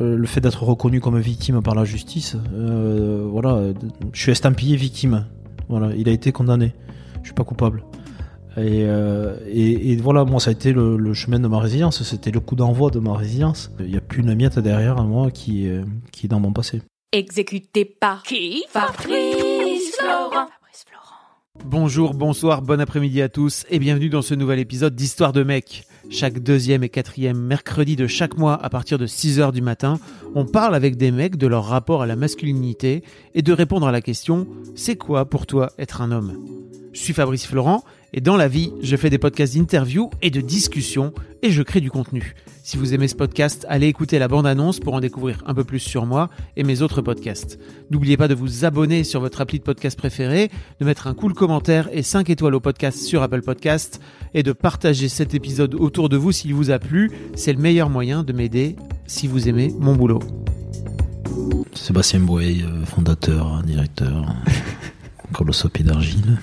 Euh, le fait d'être reconnu comme victime par la justice, euh, voilà, je suis estampillé victime. Voilà, il a été condamné. Je suis pas coupable. Et, euh, et, voilà, moi, ça a été le, chemin de ma résilience. C'était le coup d'envoi de ma résilience. Il n'y a plus une miette derrière moi qui, qui est dans mon passé. Exécuté par qui? Fabrice Florent. Bonjour, bonsoir, bon après-midi à tous et bienvenue dans ce nouvel épisode d'Histoire de mec. Chaque deuxième et quatrième mercredi de chaque mois à partir de 6h du matin, on parle avec des mecs de leur rapport à la masculinité et de répondre à la question c'est quoi pour toi être un homme? Je suis Fabrice Florent et dans la vie, je fais des podcasts d'interviews et de discussions et je crée du contenu. Si vous aimez ce podcast, allez écouter la bande-annonce pour en découvrir un peu plus sur moi et mes autres podcasts. N'oubliez pas de vous abonner sur votre appli de podcast préféré, de mettre un cool commentaire et 5 étoiles au podcast sur Apple Podcast et de partager cet épisode autour de vous s'il vous a plu. C'est le meilleur moyen de m'aider si vous aimez mon boulot. Sébastien Boy, euh, fondateur, directeur, colossopie d'argile.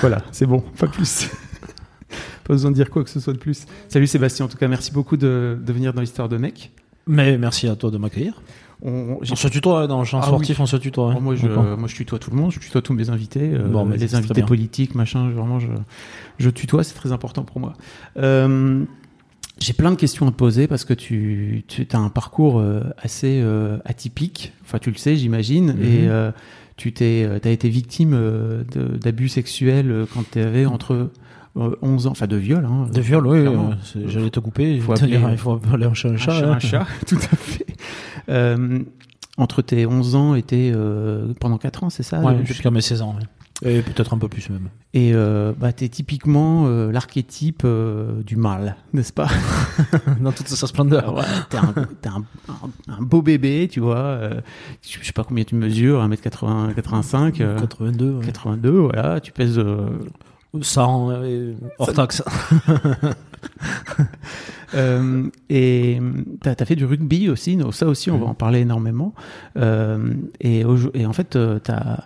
Voilà, c'est bon, pas plus. Pas besoin de dire quoi que ce soit de plus. Salut Sébastien, en tout cas, merci beaucoup de, de venir dans l'histoire de mec. Mais merci à toi de m'accueillir. On, se tutoie, hein, dans le champ Ah sportif, oui. on se tutoie. hein. Oh, moi, je, moi, je tutoie tout le monde, je tutoie tous mes invités, euh, Bon, mais les invités politiques, machin, vraiment, je, je tutoie, c'est très important pour moi. Euh, j'ai plein de questions à te poser parce que tu, tu as un parcours euh, assez euh, atypique, enfin, tu le sais, j'imagine, Mhm. et euh, tu t'es, euh, t'as été victime euh, d'abus sexuels euh, quand tu avais entre euh, 11 ans, enfin de viol. Hein, De viol, oui, euh, j'allais te couper. Il Faut appeler- il faut appeler un chat un un chat. hein. un chat, tout à fait. Euh, entre tes 11 ans et tes, euh, pendant 4 ans, c'est ça le- jusqu'à mes 16 ans. ouais. Et peut-être un peu plus même. Et euh, bah, t'es typiquement euh, l'archétype euh, du mal, n'est-ce pas? Dans toute sa splendeur. Ouais, T'es un, un, un- un beau bébé, tu vois. euh, je sais pas combien tu mesures, 1m80, 85, euh, 82. ouais. 82, voilà. Tu pèses... 100 euh, hors taxe. Euh, et t'as as fait du rugby aussi, donc ça aussi on va en parler énormément. Euh, et, et en fait, euh, t'as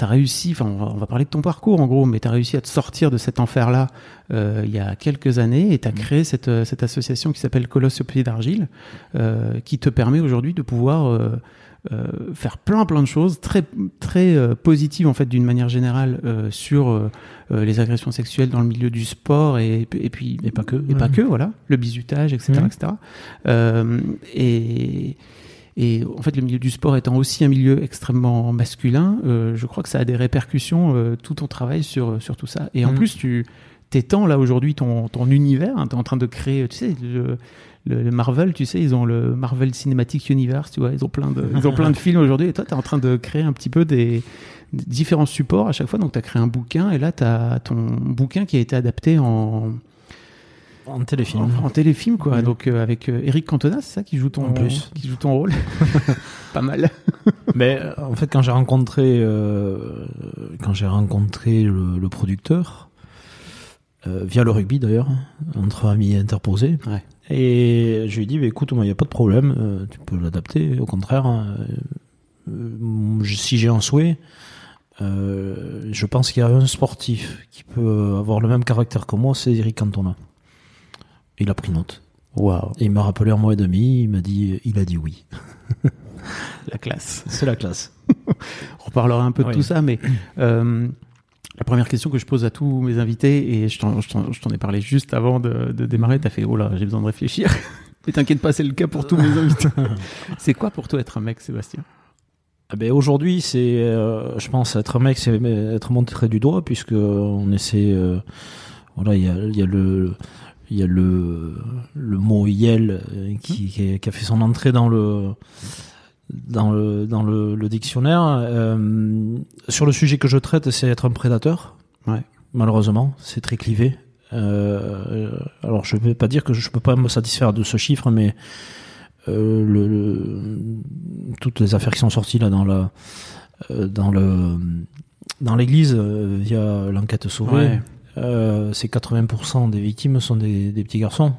as, réussi, enfin on va, on va parler de ton parcours en gros, mais t'as réussi à te sortir de cet enfer-là euh, il y a quelques années et t'as créé cette, cette association qui s'appelle Colosse au pied d'argile, qui te permet aujourd'hui de pouvoir faire plein plein de choses très très euh, positives en fait d'une manière générale euh, sur euh, euh, les agressions sexuelles dans le milieu du sport et, et puis Et pas que. et pas que voilà le bizutage etc Mhm. etc Euh, et et en fait le milieu du sport étant aussi un milieu extrêmement masculin euh, je crois que ça a des répercussions euh, tout ton travail sur sur tout ça et en Mhm. plus tu t'étends là aujourd'hui ton ton univers hein, t'es en train de créer tu sais le, Marvel, tu sais, ils ont le Marvel Cinematic Universe, tu vois, ils ont plein de, ils ont plein de films aujourd'hui. Et toi, tu es en train de créer un petit peu des, des différents supports à chaque fois. Donc, tu as créé un bouquin et là, tu as ton bouquin qui a été adapté en, En téléfilm. en, en téléfilm, quoi. Donc, euh, avec euh, Eric Cantona, c'est ça qui joue ton, En plus. qui joue ton rôle? Pas mal. Mais euh, en fait, quand j'ai rencontré, euh, quand j'ai rencontré le, le producteur, euh, via le rugby d'ailleurs, entre amis interposés, Ouais. et je lui ai dit, bah, écoute, moi, il n'y a pas de problème, euh, tu peux l'adapter. Au contraire, euh, euh, si j'ai un souhait, je pense qu'il y a un sportif qui peut avoir le même caractère que moi, c'est Eric Cantona. Il a pris note. Waouh, Et il m'a rappelé un mois et demi, il m'a dit, il a dit oui. la classe. C'est la classe. On reparlera un peu de tout ça, mais la première question que je pose à tous mes invités, et je t'en, ai parlé juste avant de, de démarrer, t'as fait, oh là, j'ai besoin de réfléchir. Mais t'inquiète pas, c'est le cas pour tous mes invités. c'est quoi pour toi être un mec, Sébastien? Ah ben aujourd'hui, c'est, euh, je pense, être un mec, c'est être montré du doigt, puisque on essaie, euh, voilà, il y a, il y a le, il y a le, le mot yel qui, qui, qui a fait son entrée dans le, dans le, dans le, le dictionnaire. Euh, sur le sujet que je traite, c'est être un prédateur. Ouais. Malheureusement, c'est très clivé. Euh, alors je ne vais pas dire que je ne peux pas me satisfaire de ce chiffre, mais euh, le, le- toutes les affaires qui sont sorties là dans la dans le dans l'église via l'enquête sauvée, Ouais. c'est 80% des victimes sont des, des petits garçons.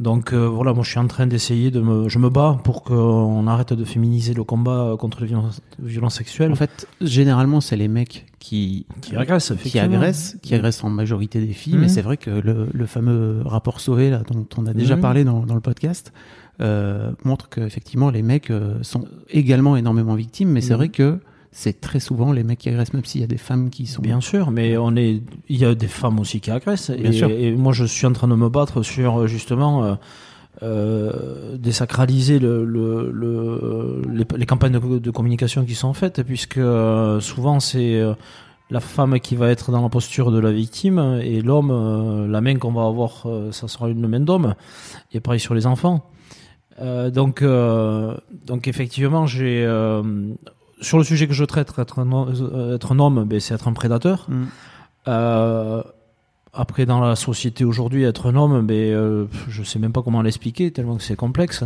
Donc euh, voilà, moi je suis en train d'essayer de me, je me bats pour qu'on arrête de féminiser le combat contre les violences, violences sexuelles. En fait, généralement, c'est les mecs qui, qui agressent, qui effectivement. agressent, qui agressent en majorité des filles. Mais c'est vrai que le, le fameux rapport Sauvé, là, dont on a déjà Mhm. parlé dans, dans le podcast, euh, montre qu'effectivement, les mecs euh, sont également énormément victimes. Mais c'est vrai que c'est très souvent les mecs qui agressent, même s'il y a des femmes qui sont. Bien sûr, mais on est, il y a des femmes aussi qui agressent. Bien et, sûr. et moi, je suis en train de me battre sur euh, justement euh, euh, désacraliser le, le, le- les, les campagnes de, de communication qui sont faites, puisque euh, souvent c'est euh, la femme qui va être dans la posture de la victime et l'homme, la main qu'on va avoir, ça sera une main d'homme. Et pareil sur les enfants. Donc, donc effectivement, j'ai sur le sujet que je traite, être un, homme- euh, être un homme, ben, c'est être un prédateur. Mhm. Euh, après, dans la société aujourd'hui, être un homme, ben, euh, je sais même pas comment l'expliquer, tellement que c'est complexe.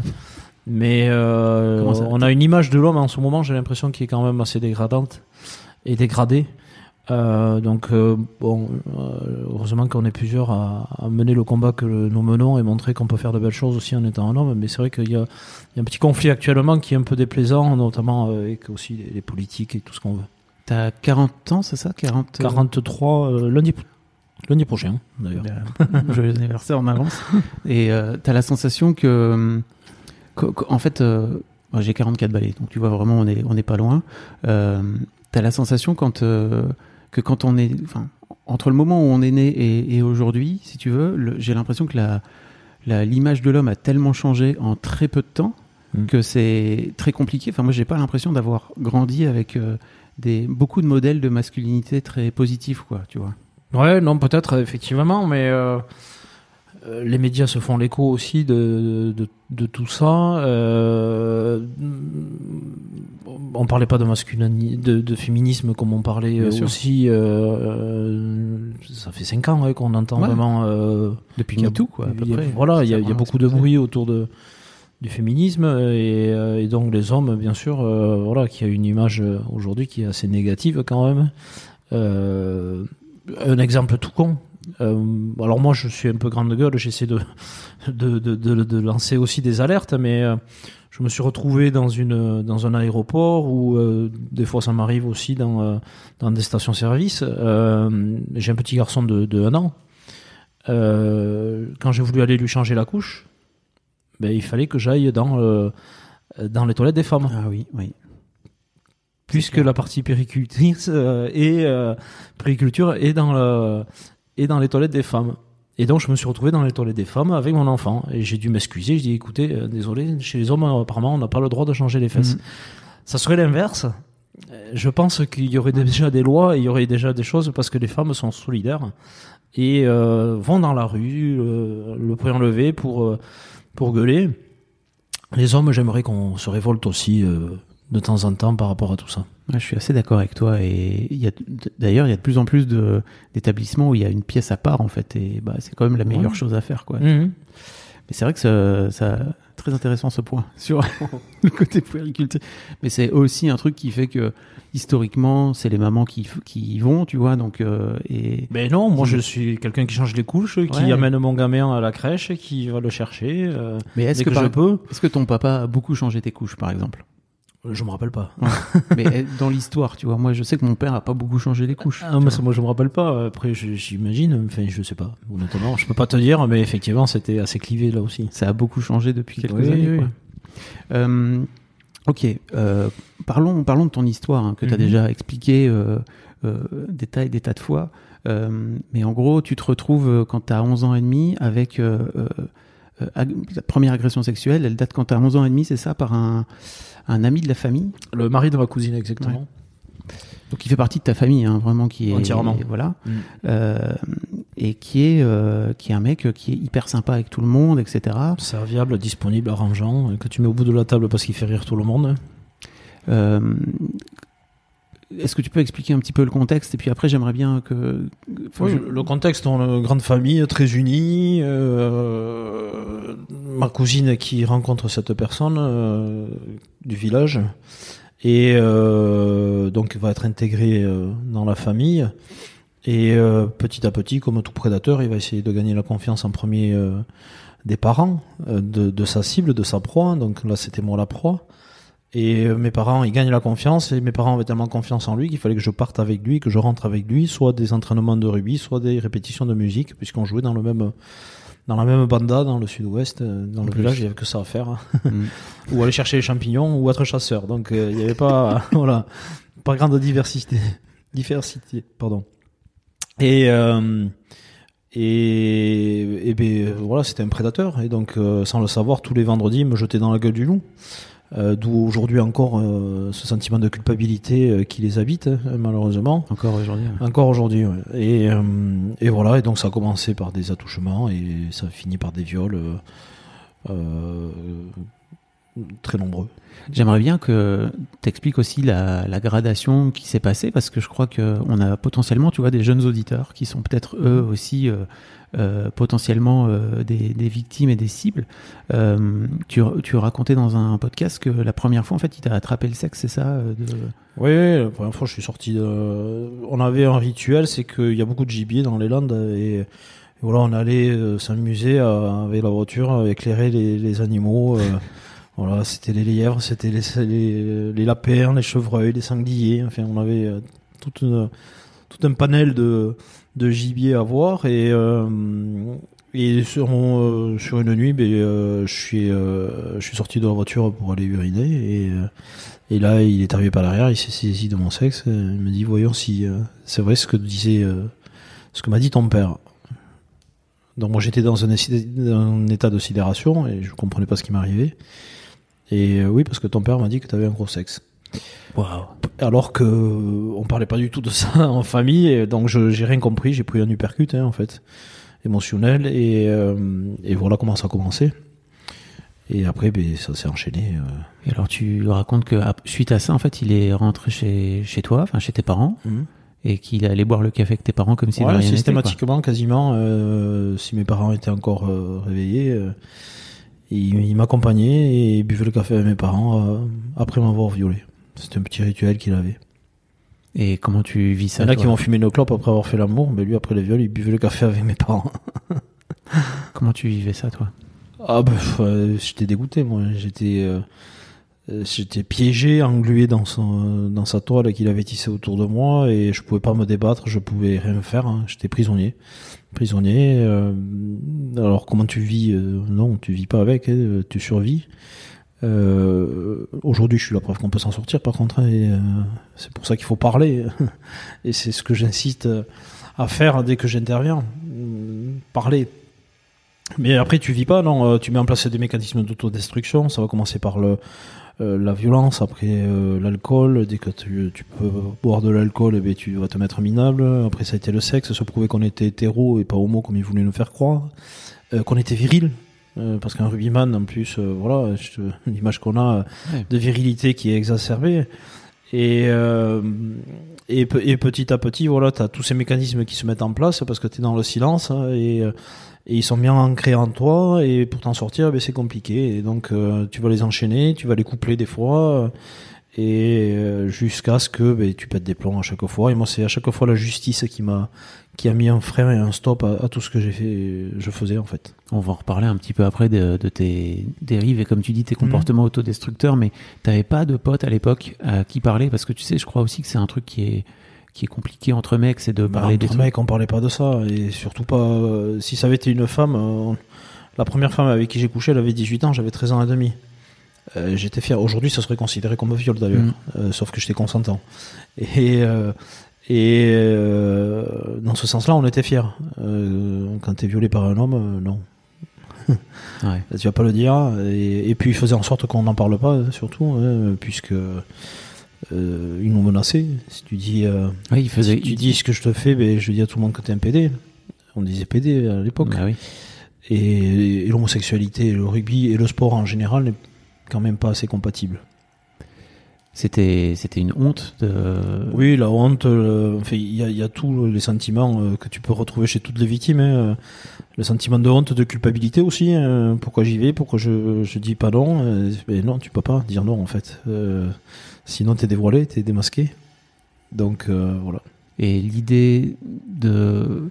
Mais euh, on a une image de l'homme en ce moment, j'ai l'impression, qui est quand même assez dégradante et dégradée. Euh, donc, euh, bon, euh, heureusement qu'on est plusieurs à, à mener le combat que nous menons et montrer qu'on peut faire de belles choses aussi en étant un homme. Mais c'est vrai qu'il y, y a un petit conflit actuellement qui est un peu déplaisant, notamment euh, avec aussi les, les politiques et tout ce qu'on veut. T'as 40 ans, c'est ça? 40 euh, 43 euh, lundi, lundi prochain, d'ailleurs. Joyeux anniversaire en avance. Et euh, t'as la sensation que, en fait, euh, j'ai 44 balais, donc tu vois vraiment, on est, on n'est pas loin. Euh, t'as la sensation quand, euh, que quand on est, enfin, entre le moment où on est né et, et aujourd'hui, si tu veux, j'ai l'impression que la, l'image de l'homme a tellement changé en très peu de temps Mm. que c'est très compliqué. Enfin, moi, j'ai pas l'impression d'avoir grandi avec euh, des, beaucoup de modèles de masculinité très positifs, quoi, tu vois. Ouais, non, peut-être, effectivement, mais euh, euh, les médias se font l'écho aussi de, de, de tout ça. Euh, on parlait pas de masculinité, de, de féminisme comme on parlait euh, aussi. euh, euh, ça fait cinq ans ouais, qu'on entend Ouais. vraiment. euh, Depuis qu'il y a- MeToo, quoi, à peu a- près. Voilà, il y a, y beaucoup de bruit autour de du féminisme et, et donc les hommes, bien sûr, voilà, qui a une image aujourd'hui qui est assez négative quand même. Un exemple tout con. Euh, alors moi, je suis un peu grande gueule, j'essaie de de, de, de, de lancer aussi des alertes, mais euh, je me suis retrouvé dans une dans un aéroport où euh, des fois ça m'arrive aussi dans euh, dans des stations-service. Euh, J'ai un petit garçon de, de 1 an. Quand j'ai voulu aller lui changer la couche, ben, il fallait que j'aille dans dans les toilettes des femmes Ah oui, oui. puisque la partie périculture et périculture est dans le est dans les toilettes des femmes. Et donc je me suis retrouvé dans les toilettes des femmes avec mon enfant et j'ai dû m'excuser. Je dis écoutez, euh, désolé, chez les hommes apparemment on n'a pas le droit de changer les fesses. Mhm. Ça serait l'inverse. Euh, Je pense qu'il y aurait déjà des lois, et il y aurait déjà des choses parce que les femmes sont solidaires et euh, vont dans la rue, euh, le poing levé pour euh, pour gueuler. Les hommes, j'aimerais qu'on se révolte aussi euh, de temps en temps par rapport à tout ça. Ouais, je suis assez d'accord avec toi. Et il y a, d'ailleurs, il y a de plus en plus de, d'établissements où il y a une pièce à part, en fait. Et bah, c'est quand même la meilleure Ouais. chose à faire, quoi. Mhm. Mais c'est vrai que ça, ça, très intéressant ce point sur le côté puériculture. Mais c'est aussi un truc qui fait que, historiquement, c'est les mamans qui, qui y vont, tu vois. Donc, euh, et Mais non, moi je suis quelqu'un qui change les couches, qui Ouais. amène mon gamin à la crèche, qui va le chercher. euh, mais est-ce que, que, par- je peux, est-ce que ton papa a beaucoup changé tes couches, par exemple? Je me rappelle pas. Mais euh, dans l'histoire, tu vois, moi, je sais que mon père a pas beaucoup changé les couches. Ah, moi, moi je me rappelle pas. Après, j'imagine, enfin, je sais pas. Honnêtement, je peux pas te dire, mais effectivement, c'était assez clivé là aussi. Ça a beaucoup changé depuis quelques Oui, années. oui, quoi. oui. Euh, ok, euh, parlons, parlons de ton histoire hein, que tu as Mhm. déjà expliqué euh, des tas et des tas de fois. Mais en gros, tu te retrouves quand tu as 11 ans et demi avec euh, la première agression sexuelle. Elle date quand as 11 ans et demi, c'est ça, par un, un ami de la famille? Le mari de ma cousine, exactement. Donc il fait partie de ta famille, hein, vraiment, qui est Entièrement. voilà, Mm. Euh, et qui est euh, qui est un mec qui est hyper sympa avec tout le monde, etc. Serviable, disponible, arrangeant, que tu mets au bout de la table parce qu'il fait rire tout le monde. Euh, est-ce que tu peux expliquer un petit peu le contexte Et puis après, j'aimerais bien que. enfin, Oui, je- Le contexte, on a une grande famille, très unie. euh, ma cousine qui rencontre cette personne euh, du village et euh, donc va être intégrée euh, dans la famille. Et petit à petit, comme tout prédateur, il va essayer de gagner la confiance en premier des parents, de, de sa cible, de sa proie. Donc là, c'était moi la proie. Et euh, mes parents, ils gagnent la confiance, et mes parents avaient tellement confiance en lui qu'il fallait que je parte avec lui, que je rentre avec lui, soit des entraînements de rugby, soit des répétitions de musique, puisqu'on jouait dans le même, dans la même banda dans le sud-ouest, euh, dans le plus. village, il y avait que ça à faire. hein. Mm. ou aller chercher les champignons, ou être chasseur. Donc euh, il n'y avait pas, voilà, pas grande diversité, diversité, pardon. Et euh, et, et ben voilà, c'était un prédateur, et donc euh, sans le savoir, tous les vendredis, il me jetait dans la gueule du loup. Euh, D'où aujourd'hui encore euh, ce sentiment de culpabilité euh, qui les habite, hein, malheureusement. Encore aujourd'hui. ouais. Encore aujourd'hui, ouais. Et, et voilà, et donc ça a commencé par des attouchements et ça a fini par des viols très nombreux. J'aimerais bien que tu expliques aussi la, la gradation qui s'est passée parce que je crois qu'on a potentiellement, tu vois, des jeunes auditeurs qui sont peut-être eux aussi euh, euh, potentiellement euh, des, des victimes et des cibles. Tu, tu racontais dans un podcast que la première fois, en fait, il t'a attrapé le sexe, c'est ça de... Oui, la première fois je suis sorti de... On avait un rituel, c'est qu'il y a beaucoup de gibier dans les Landes et, voilà, on allait s'amuser avec la voiture, éclairer les, les animaux. voilà, c'était les lièvres, c'était les, les, les lapins, les chevreuils, les sangliers. Enfin, on avait euh, tout un panel de, de gibier à voir et euh, et sur, euh, une nuit, ben, euh, je suis je sorti de la voiture pour aller uriner et là, il est arrivé par derrière, il s'est saisi de mon sexe, il me dit voyons si c'est vrai ce que disait ce que m'a dit ton père. Donc moi j'étais dans un état de sidération et je comprenais pas ce qui m'arrivait. Et euh, oui, parce que ton père m'a dit que tu avais un gros sexe. Alors que euh, on parlait pas du tout de ça en famille, et donc je j'ai rien compris, j'ai pris un uppercut hein, en fait, émotionnel, et, euh, et voilà comment ça a commencé. Et après, ben, ça s'est enchaîné. euh. Et alors tu racontes que suite à ça, en fait, il est rentré chez, chez toi, enfin chez tes parents, et qu'il allait boire le café avec tes parents comme si de Ouais, rien systématiquement, quasiment. euh, si mes parents étaient encore réveillés, il, m'accompagnait et buvait le café avec mes parents euh, après m'avoir violé. C'était un petit rituel qu'il avait. Et comment tu vis Il y ça en a qui vont fumer une clope après avoir fait l'amour, mais lui, après les viols, il buvait le café avec mes parents. Comment tu vivais ça, toi? Ah bah, euh, j'étais dégoûté, moi. J'étais, euh, j'étais piégé, englué dans son, dans sa toile qu'il avait tissée autour de moi et je pouvais pas me débattre, je pouvais rien faire. hein. J'étais prisonnier, prisonnier. euh, alors comment tu vis euh, Non, tu vis pas avec, hein, tu survis. Euh, Aujourd'hui, je suis la preuve qu'on peut s'en sortir. Par contre, hein, euh, c'est pour ça qu'il faut parler et c'est ce que j'insiste à faire dès que j'interviens. Parler. Mais après, tu vis pas, non. euh, Tu mets en place des mécanismes d'autodestruction. Ça va commencer par le, euh, la violence, après euh, l'alcool. Dès que tu, tu peux boire de l'alcool, eh bien, tu vas te mettre minable. Après, ça a été le sexe, se prouver qu'on était hétéro et pas homo comme ils voulaient nous faire croire. Euh, qu'on était viril. euh, parce qu'un rugbyman, en plus, euh, voilà, l'image qu'on a Ouais. de virilité qui est exacerbée. Et, euh, et, pe- et petit à petit, voilà, tu as tous ces mécanismes qui se mettent en place parce que tu es dans le silence hein, et, euh, et ils sont bien ancrés en toi et pour t'en sortir, ben, c'est compliqué. Et donc, euh, tu vas les enchaîner, tu vas les coupler des fois euh, et euh, jusqu'à ce que ben, tu pètes des plombs à chaque fois. Et moi, c'est à chaque fois la justice qui m'a qui a mis un frein et un stop à, à tout ce que j'ai fait, je faisais en fait. On va en reparler un petit peu après de, de tes dérives et comme tu dis tes comportements autodestructeurs, mais t'avais pas de potes à l'époque à qui parler? Parce que tu sais, je crois aussi que c'est un truc qui est qui est compliqué entre mecs, c'est de parler des entre trucs. mecs, on parlait pas de ça. Et surtout pas. euh, si ça avait été une femme, euh, la première femme avec qui j'ai couché, elle avait 18 ans, j'avais 13 ans et demi. Euh, j'étais fier. Aujourd'hui, ça serait considéré comme viol d'ailleurs. Mm. Sauf que j'étais consentant. Et, et dans ce sens-là, on était fiers. Quand t'es violé par un homme, non. Ouais. Tu vas pas le dire. Et, et puis, il faisait en sorte qu'on n'en parle pas, surtout, hein, puisque euh, ils nous menaçaient. Si tu dis. euh, il faisait. si tu dis ce que je te fais, ben, je dis à tout le monde que t'es un PD. On disait PD à l'époque. Bah oui. Et, et l'homosexualité, le rugby et le sport en général n'est quand même pas assez compatible. c'était c'était une honte de Oui, la honte, le- enfin, il y a, il y a tous les sentiments euh, que tu peux retrouver chez toutes les victimes. hein. Le sentiment de honte, de culpabilité aussi. hein. Pourquoi j'y vais? Pourquoi je, je dis pas non? Euh, Mais non, tu peux pas dire non en fait. Euh, sinon, t'es dévoilé, t'es démasqué. Donc euh, voilà. et l'idée de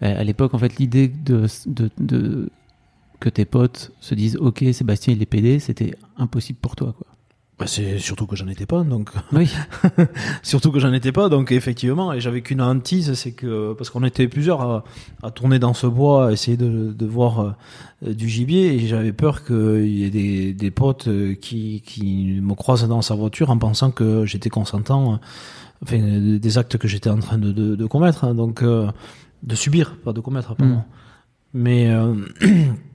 à l'époque en fait l'idée de, de, de que tes potes se disent ok Sébastien il est pédé c'était impossible pour toi quoi Bah, c'est surtout que j'en étais pas, donc oui surtout que j'en étais pas, donc effectivement, et j'avais qu'une hantise, c'est que parce qu'on était plusieurs à, à tourner dans ce bois, à essayer de, de voir euh, du gibier, et j'avais peur qu'il y ait des, des potes euh, qui, qui me croisent dans sa voiture en pensant que j'étais consentant, euh, enfin des actes que j'étais en train de, de, de commettre, hein, donc euh, de subir, pas de commettre, pardon. Mm. Mais euh,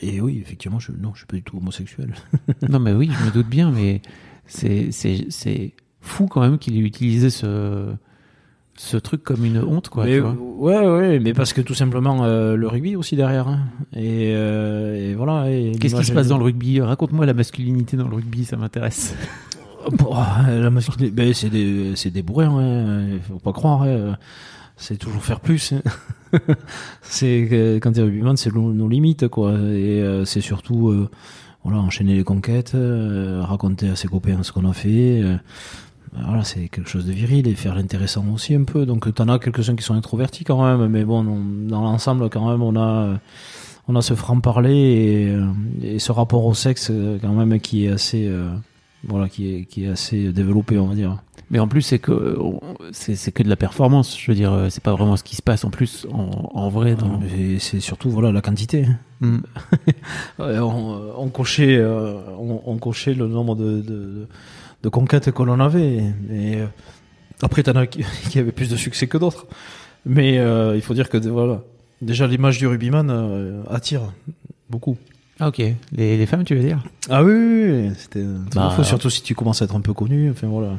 et oui, effectivement, je, non, je suis pas du tout homosexuel. non mais oui je me doute bien mais c'est fou quand même qu'il ait utilisé ce ce truc comme une honte quoi mais, tu vois. ouais, ouais, mais parce que tout simplement euh, le rugby aussi derrière. hein. Et, euh, et voilà. Qu'est-ce qui se passe dans le rugby? Raconte-moi la masculinité dans le rugby, ça m'intéresse. Bon, la masculinité, ben, c'est des, des bourrins, hein. faut pas croire. hein. C'est toujours faire plus. hein. c'est que quand t'es rugbyman, c'est nos, limites, quoi. Et euh, c'est surtout, euh, voilà, enchaîner les conquêtes, euh, raconter à ses copains ce qu'on a fait. euh, voilà, c'est quelque chose de viril et faire l'intéressant aussi un peu. Donc t'en as quelques-uns qui sont introvertis quand même, mais bon, dans l'ensemble quand même, on a, on a ce franc-parler et, euh, et ce rapport au sexe euh, quand même qui est assez, euh, voilà, qui est, qui est assez développé, on va dire. Mais en plus, c'est que on- c'est c'est que de la performance. Je veux dire, euh, c'est pas vraiment ce qui se passe en plus en, en vrai. Dans... C'est surtout voilà la quantité. Mm. Ouais, on, on cochait, euh, on, on cochait le nombre de, de, de conquêtes que l'on avait. Euh, après, t'en as qui, qui avaient plus de succès que d'autres. Mais euh, il faut dire que voilà, déjà l'image du rugbyman euh, attire beaucoup. Ah ok. Les, les femmes, tu veux dire? Ah oui, oui, oui, c'était. Bah, surtout si tu commences à être un peu connu. Enfin voilà,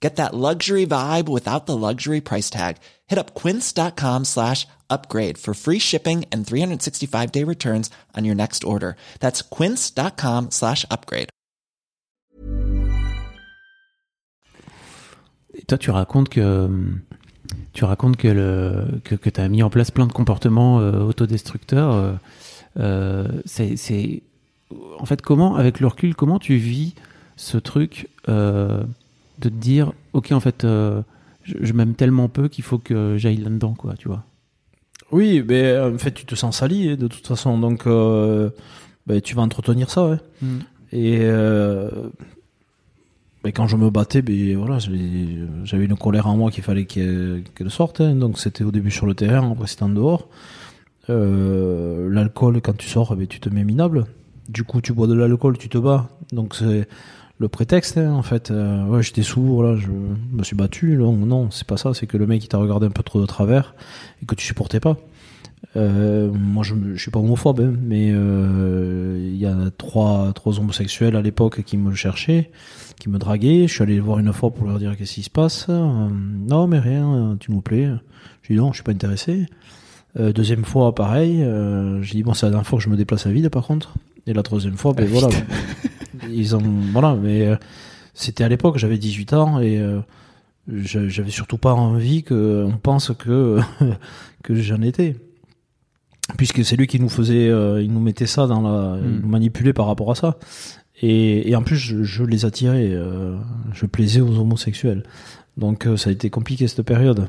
Get that luxury vibe without the luxury price tag. Hit up quince.com slash upgrade for free shipping and 365 day returns on your next order. That's quince.com slash upgrade. Et toi, tu racontes que tu racontes que le que, que as mis en place plein de comportements euh, autodestructeurs. euh, euh, c'est en fait comment, avec le recul, comment tu vis ce truc euh, de te dire, ok, en fait, euh, je, je m'aime tellement peu qu'il faut que j'aille là-dedans, quoi, tu vois. Oui, mais euh, en fait, tu te sens sali hein, de toute façon, donc euh, ben, tu vas entretenir ça. ouais. Et euh, ben, quand je me battais, ben, voilà, j'avais une colère en moi qu'il fallait qu'elle qu'elle sorte. hein. Donc c'était au début sur le terrain, après c'était en dehors. L'alcool, quand tu sors, tu te mets minable. Du coup, tu bois de l'alcool, tu te bats. Donc c'est le prétexte, hein, en fait. Euh, ouais, j'étais sourd, là, je me suis battu. Non, non, c'est pas ça. C'est que le mec, il t'a regardé un peu trop de travers et que tu supportais pas. Euh, moi, je, je suis pas homophobe, hein, mais euh, il y a trois, trois homosexuels à l'époque qui me cherchaient, qui me draguaient. Je suis allé les voir une fois pour leur dire qu'est-ce qui se passe. Euh, non, mais rien, tu nous plais. Je dis non, je suis pas intéressé. Euh, deuxième fois, pareil. Euh, j'ai dit bon, c'est la dernière fois que je me déplace à vide, par contre. Et la troisième fois, ben Ah, voilà. Ils ont, voilà, mais euh, c'était à l'époque, j'avais 18 ans et euh, j'avais surtout pas envie qu'on pense que que j'en étais. Puisque c'est lui qui nous faisait, euh, il nous mettait ça dans la, il Mm. nous manipulait par rapport à ça. Et, et en plus, je, je les attirais, je plaisais aux homosexuels. Donc ça a été compliqué cette période.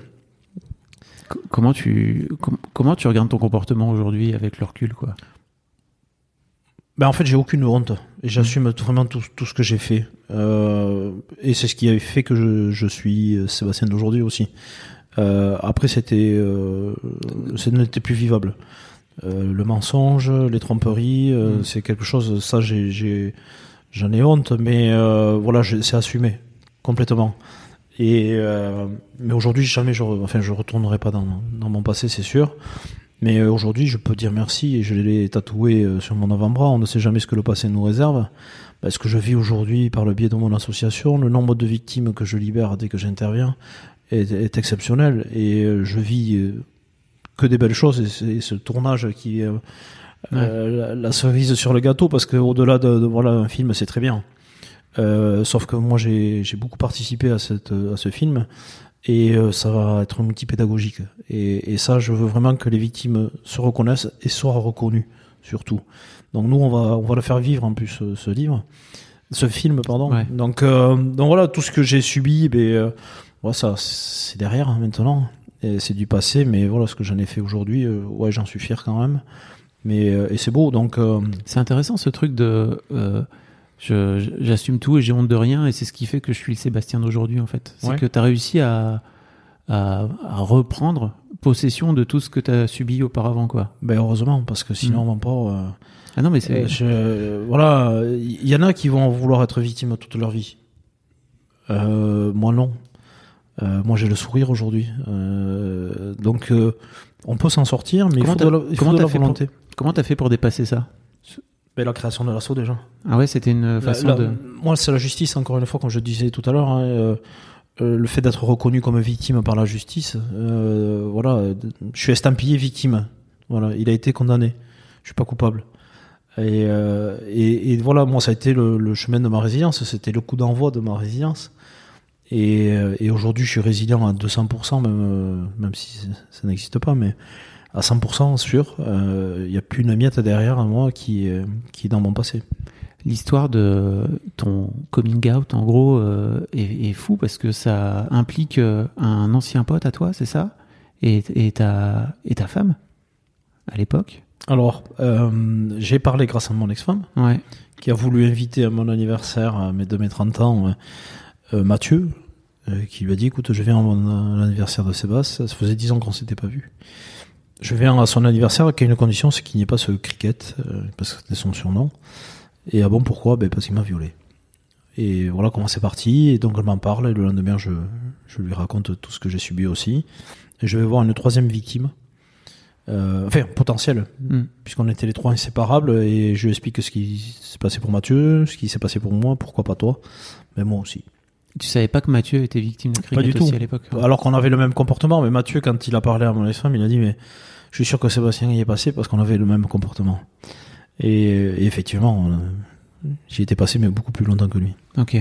Co- Comment tu com- comment tu regardes ton comportement aujourd'hui avec le recul, quoi? Ben en fait, j'ai aucune honte et j'assume vraiment tout, tout ce que j'ai fait. Euh, et c'est ce qui a fait que je, je suis Sébastien d'aujourd'hui aussi. Euh, après, c'était, euh, ce n'était plus vivable. Euh, le mensonge, les tromperies, euh, Mm. c'est quelque chose. Ça, j'ai, j'ai, j'en ai honte, mais euh, voilà, c'est assumé complètement. Et euh, mais aujourd'hui, jamais je, enfin, je retournerai pas dans, dans mon passé, c'est sûr. Mais euh, aujourd'hui, je peux dire merci et je l'ai tatoué euh, sur mon avant-bras. On ne sait jamais ce que le passé nous réserve. Parce que je vis aujourd'hui par le biais de mon association, le nombre de victimes que je libère dès que j'interviens est, est exceptionnel. Et euh, je vis que des belles choses. Et c'est ce tournage qui euh, la, la cerise sur le gâteau, parce que au-delà de, de voilà un film, c'est très bien. Euh, sauf que moi, j'ai j'ai beaucoup participé à cette à ce film et euh, ça va être multipédagogique. Et, et ça, je veux vraiment que les victimes se reconnaissent et soient reconnues, surtout. Donc nous, on va on va le faire vivre en plus ce, ce livre, ce film, pardon. Ouais. Donc euh, donc voilà, tout ce que j'ai subi, ben euh, ouais, ça c'est derrière hein, maintenant. Et c'est du passé, mais voilà ce que j'en ai fait aujourd'hui, euh, ouais, j'en suis fier quand même. Mais euh, et c'est beau, donc euh, C'est intéressant ce truc de. J'assume tout et j'ai honte de rien, et c'est ce qui fait que je suis le Sébastien d'aujourd'hui, en fait. C'est Ouais. que tu as réussi à, à, à reprendre possession de tout ce que tu as subi auparavant, quoi. ben heureusement, parce que sinon, Mm. on va pas. euh, Ah non, mais c'est. Euh, voilà, il y en a qui vont vouloir être victimes toute leur vie. Euh, moi non. Euh, moi j'ai le sourire aujourd'hui. Donc on peut s'en sortir, mais il faut de la, il faut comment de t'as la fait pour- volonté. Comment t'as fait pour dépasser ça? Mais la création de l'assaut déjà. Ah ouais, c'était une façon La- la- de. Moi c'est la justice, encore une fois, comme je disais tout à l'heure. hein, euh, euh, le fait d'être reconnu comme victime par la justice, euh, voilà, je suis estampillé victime. Voilà, il a été condamné. Je suis pas coupable. Et, et, et voilà, moi, ça a été le, le chemin de ma résilience. C'était le coup d'envoi de ma résilience. Et, et aujourd'hui, je suis résilient à 200%, même, même si ça n'existe pas, mais à 100% sûr. euh, Il n'y a plus une miette derrière moi qui, est- qui est dans mon passé. L'histoire de ton coming out, en gros, euh, est, est fou parce que ça implique euh, un ancien pote à toi, c'est ça? Et, et, ta, et ta femme à l'époque? Alors, euh, j'ai parlé grâce à mon ex-femme. Ouais. qui a voulu inviter à mon anniversaire à mes, de mes 30 ans euh, euh, Mathieu, euh, qui lui a dit écoute, je viens à mon à l'anniversaire de Sébastien, ça faisait 10 ans qu'on s'était pas vu. Je viens à son anniversaire, qui a une condition, c'est qu'il n'y ait pas ce cricket, euh, parce que c'était son surnom. Et ah bon, pourquoi? Ben Parce qu'il m'a violé. Et voilà comment c'est parti. Et donc elle m'en parle, et le lendemain, je, je lui raconte tout ce que j'ai subi aussi. Et je vais voir une troisième victime. Euh, enfin, potentielle, Hmm. puisqu'on était les trois inséparables, et je lui explique ce qui s'est passé pour Mathieu, ce qui s'est passé pour moi, pourquoi pas toi, mais moi aussi. Tu savais pas que Mathieu était victime de cricket Pas du aussi tout. à l'époque Alors qu'on avait le même comportement, mais Mathieu, quand il a parlé à mon ex-femme, il a dit, mais je suis sûr que Sébastien y est passé parce qu'on avait le même comportement. Et, et effectivement, j'y étais passé, mais beaucoup plus longtemps que lui. Ok.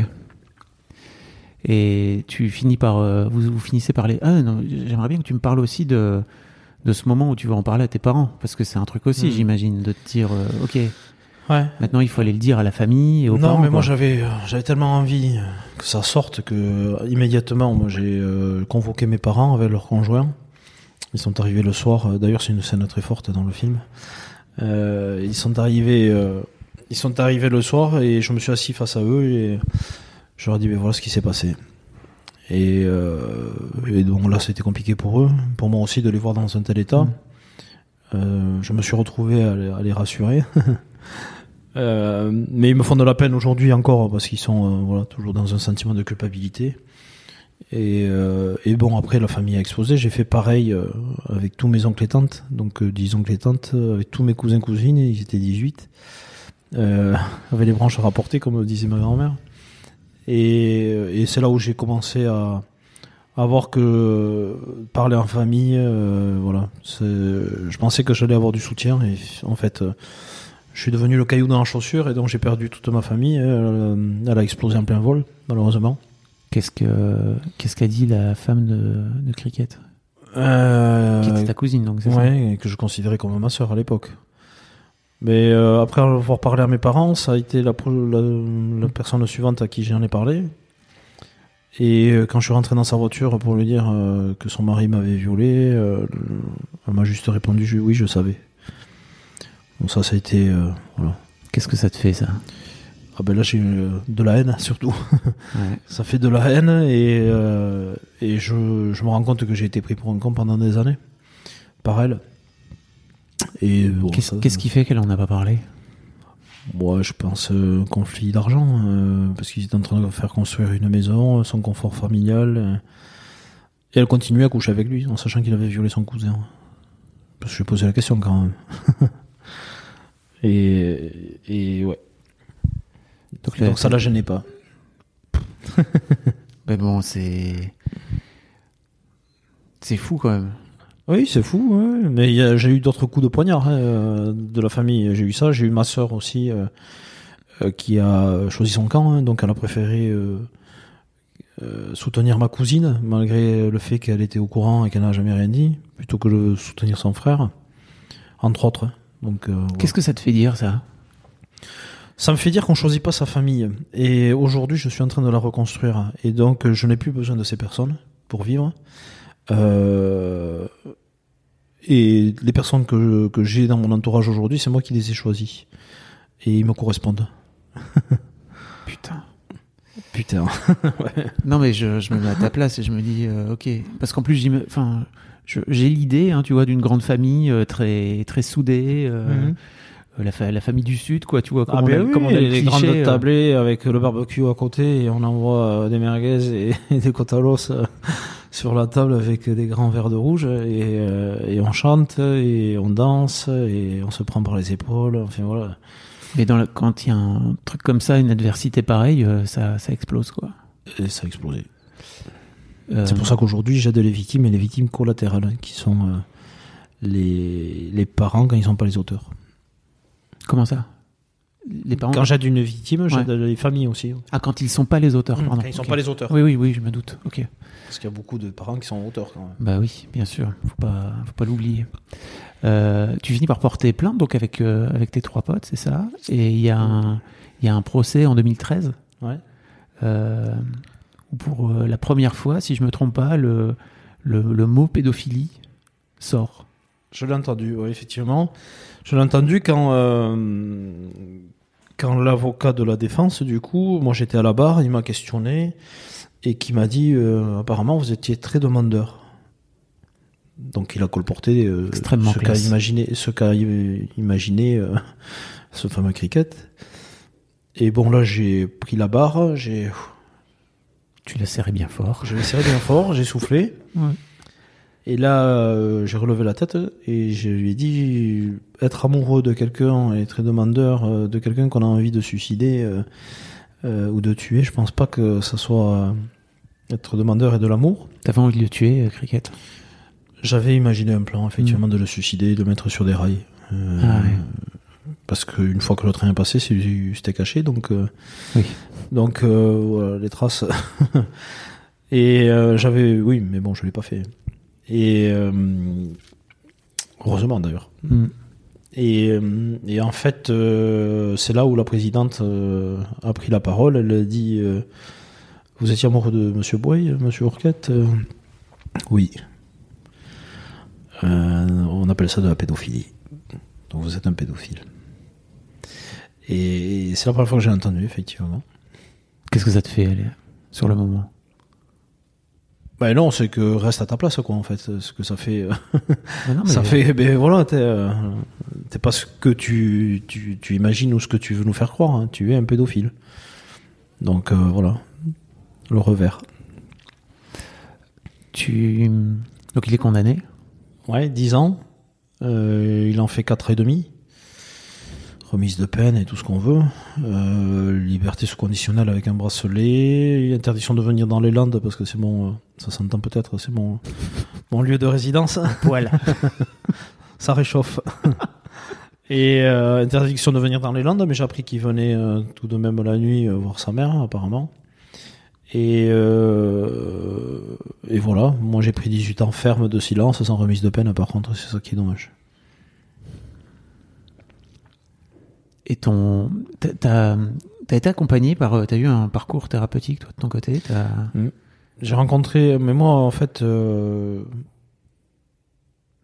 Et tu finis par. euh, vous, vous finissez par les. Ah non, j'aimerais bien que tu me parles aussi de, de ce moment où tu vas en parler à tes parents. Parce que c'est un truc aussi, Hmm. j'imagine, de te dire euh, Ok, Ouais. maintenant il faut aller le dire à la famille et aux non, parents. mais moi j'avais euh, j'avais tellement envie que ça sorte que euh, immédiatement moi j'ai euh, convoqué mes parents avec leurs conjoints. Ils sont arrivés le soir. euh, D'ailleurs, c'est une scène très forte dans le film. Euh, ils sont arrivés euh, ils sont arrivés le soir et je me suis assis face à eux et je leur ai dit ben voilà ce qui s'est passé. Et, euh, et donc là c'était compliqué pour eux, pour moi aussi de les voir dans un tel état. Mm. Euh, je me suis retrouvé à les, à les rassurer. Euh, mais ils me font de la peine aujourd'hui encore parce qu'ils sont euh, toujours dans un sentiment de culpabilité. Et, euh, et bon, après, la famille a explosé. J'ai fait pareil avec tous mes oncles et tantes. Donc, 10 oncles et tantes, avec tous mes cousins cousines, ils étaient 18. Euh, avec les branches rapportées, comme disait ma grand-mère. Et, et c'est là où j'ai commencé à, à voir que parler en famille, voilà, je pensais que j'allais avoir du soutien. Et en fait, je suis devenu le caillou dans la chaussure et donc j'ai perdu toute ma famille. Elle, elle a explosé en plein vol, malheureusement. Qu'est-ce que qu'est-ce qu'a dit la femme de, de cricket? Euh, Qui était ta cousine, donc c'est ça? ouais, et que je considérais comme ma sœur à l'époque. Mais euh, après avoir parlé à mes parents, ça a été la, la, la personne suivante à qui j'en ai parlé. Et euh, quand je suis rentré dans sa voiture pour lui dire euh, que son mari m'avait violé, euh, elle m'a juste répondu oui, je savais. Bon, ça, ça a été. euh, voilà. Qu'est-ce que ça te fait, ça? Ah ben là, j'ai eu euh, de la haine surtout. Ouais. Ça fait de la haine et, euh, et je, je me rends compte que j'ai été pris pour un con pendant des années par elle. Et bon, Qu'est-ce qui fait qu'elle en a pas parlé? Moi, je pense euh, conflit d'argent, euh, parce qu'ils étaient en train de faire construire une maison, son confort familial. euh, et elle continuait à coucher avec lui, en sachant qu'il avait violé son cousin. Parce que je lui ai posé la question quand même. et, et ouais. Donc, Donc ça la gênait pas. Mais bon, c'est. C'est fou quand même. Oui, c'est fou, ouais. mais j'ai eu d'autres coups de poignard hein, euh, de la famille. J'ai eu ça, j'ai eu ma sœur aussi euh, euh, qui a choisi son camp, hein, donc elle a préféré euh, euh, soutenir ma cousine, malgré le fait qu'elle était au courant et qu'elle n'a jamais rien dit, plutôt que de soutenir son frère, entre autres. Donc, euh. Qu'est-ce que ça te fait dire ça? Ça me fait dire qu'on choisit pas sa famille. Et aujourd'hui, je suis en train de la reconstruire. Et donc, je n'ai plus besoin de ces personnes pour vivre. Euh, Et les personnes que, que j'ai dans mon entourage aujourd'hui, c'est moi qui les ai choisis. Et ils me correspondent. Putain. Putain. Non, mais je, je me mets à ta place et je me dis, euh, ok. Parce qu'en plus, j'y me- enfin, je- j'ai l'idée, hein, tu vois, d'une grande famille euh, très, très soudée. euh, la, fa- la famille du Sud, quoi, tu vois. Comme Ah on ben a, oui, comme on a le les grandes euh, tablées avec le barbecue à côté et on envoie euh, des merguez et, et des côtes à l'os euh, sur la table avec des grands verres de rouge et, euh, et on chante et on danse et on se prend par les épaules. Enfin voilà. Mais dans le- quand il y a un truc comme ça, une adversité pareille, euh, ça, ça explose, quoi. Et ça a explosé. Euh, C'est pour ça qu'aujourd'hui j'aide les victimes et les victimes collatérales qui sont euh, les, les parents quand ils sont pas les auteurs. Comment ça? Les parents. Quand j'aide une victime, j'aide les familles aussi. Ah, quand ils sont pas les auteurs, pardon. Quand ils sont pas les auteurs. Oui, oui, oui, je me doute. Ok. Parce qu'il y a beaucoup de parents qui sont auteurs quand même. Bah oui, bien sûr. Faut pas, faut pas l'oublier. Euh, tu finis par porter plainte donc avec euh, avec tes trois potes, c'est ça? Et il y a un il y a un procès en 2013 Ouais. euh, où pour euh, la première fois, si je me trompe pas, le le, le mot pédophilie sort. Je l'ai entendu, oui, effectivement. Je l'ai entendu quand, euh, quand l'avocat de la défense, du coup, moi j'étais à la barre, il m'a questionné et qui m'a dit euh, apparemment vous étiez très demandeur. Donc il a colporté euh, Extrêmement ce qu'a imaginé, ce qu'a imaginé ce fameux cricket. Et bon là j'ai pris la barre, j'ai Tu la serrais bien fort. j'ai serré bien fort, j'ai soufflé. Ouais. Et là, euh, j'ai relevé la tête et je lui ai dit être amoureux de quelqu'un et très demandeur euh, de quelqu'un qu'on a envie de suicider euh, ou de tuer. Je pense pas que ça soit être demandeur et de l'amour. T'avais envie de le tuer, cricket? J'avais imaginé un plan, effectivement, de le suicider, de le mettre sur des rails. Ah ouais. Parce qu'une fois que le train est passé, c'était caché, donc. euh, Oui. Donc euh, voilà, les traces. et euh, j'avais, oui, mais bon, je l'ai pas fait. Et heureusement d'ailleurs. Hmm. Et, et en fait, c'est là où la présidente a pris la parole. Elle a dit Vous étiez amoureux de Monsieur Boy, Monsieur Orquette Euh, Oui. On appelle ça de la pédophilie. Donc vous êtes un pédophile. Et c'est la première fois que j'ai entendu, effectivement. Qu'est-ce que ça te fait aller sur le moment? Ben non, c'est que reste à ta place, quoi, en fait. Ce que ça fait. euh, Mais non, mais- Ça fait, ben voilà, t'es, euh, pas ce que tu, tu, tu imagines ou ce que tu veux nous faire croire. hein. Tu es un pédophile. Donc euh, voilà, le revers. Tu donc il est condamné? Ouais, 10 ans. Euh, il en fait 4 et demi. Remise de peine et tout ce qu'on veut. Euh, liberté sous conditionnelle avec un bracelet. Interdiction de venir dans les Landes parce que c'est bon, euh, ça s'entend peut-être, c'est mon, mon lieu de résidence. Poil. ça réchauffe. Et euh, interdiction de venir dans les Landes, mais j'ai appris qu'il venait euh, tout de même la nuit euh, voir sa mère, apparemment. Et, euh, et voilà, moi j'ai pris 18 ans ferme de silence, sans remise de peine, par contre, c'est ça qui est dommage. Et ton, t'as- t'as été accompagné par, euh, t'as eu un parcours thérapeutique toi de ton côté. T'as J'ai rencontré, mais moi en fait, euh,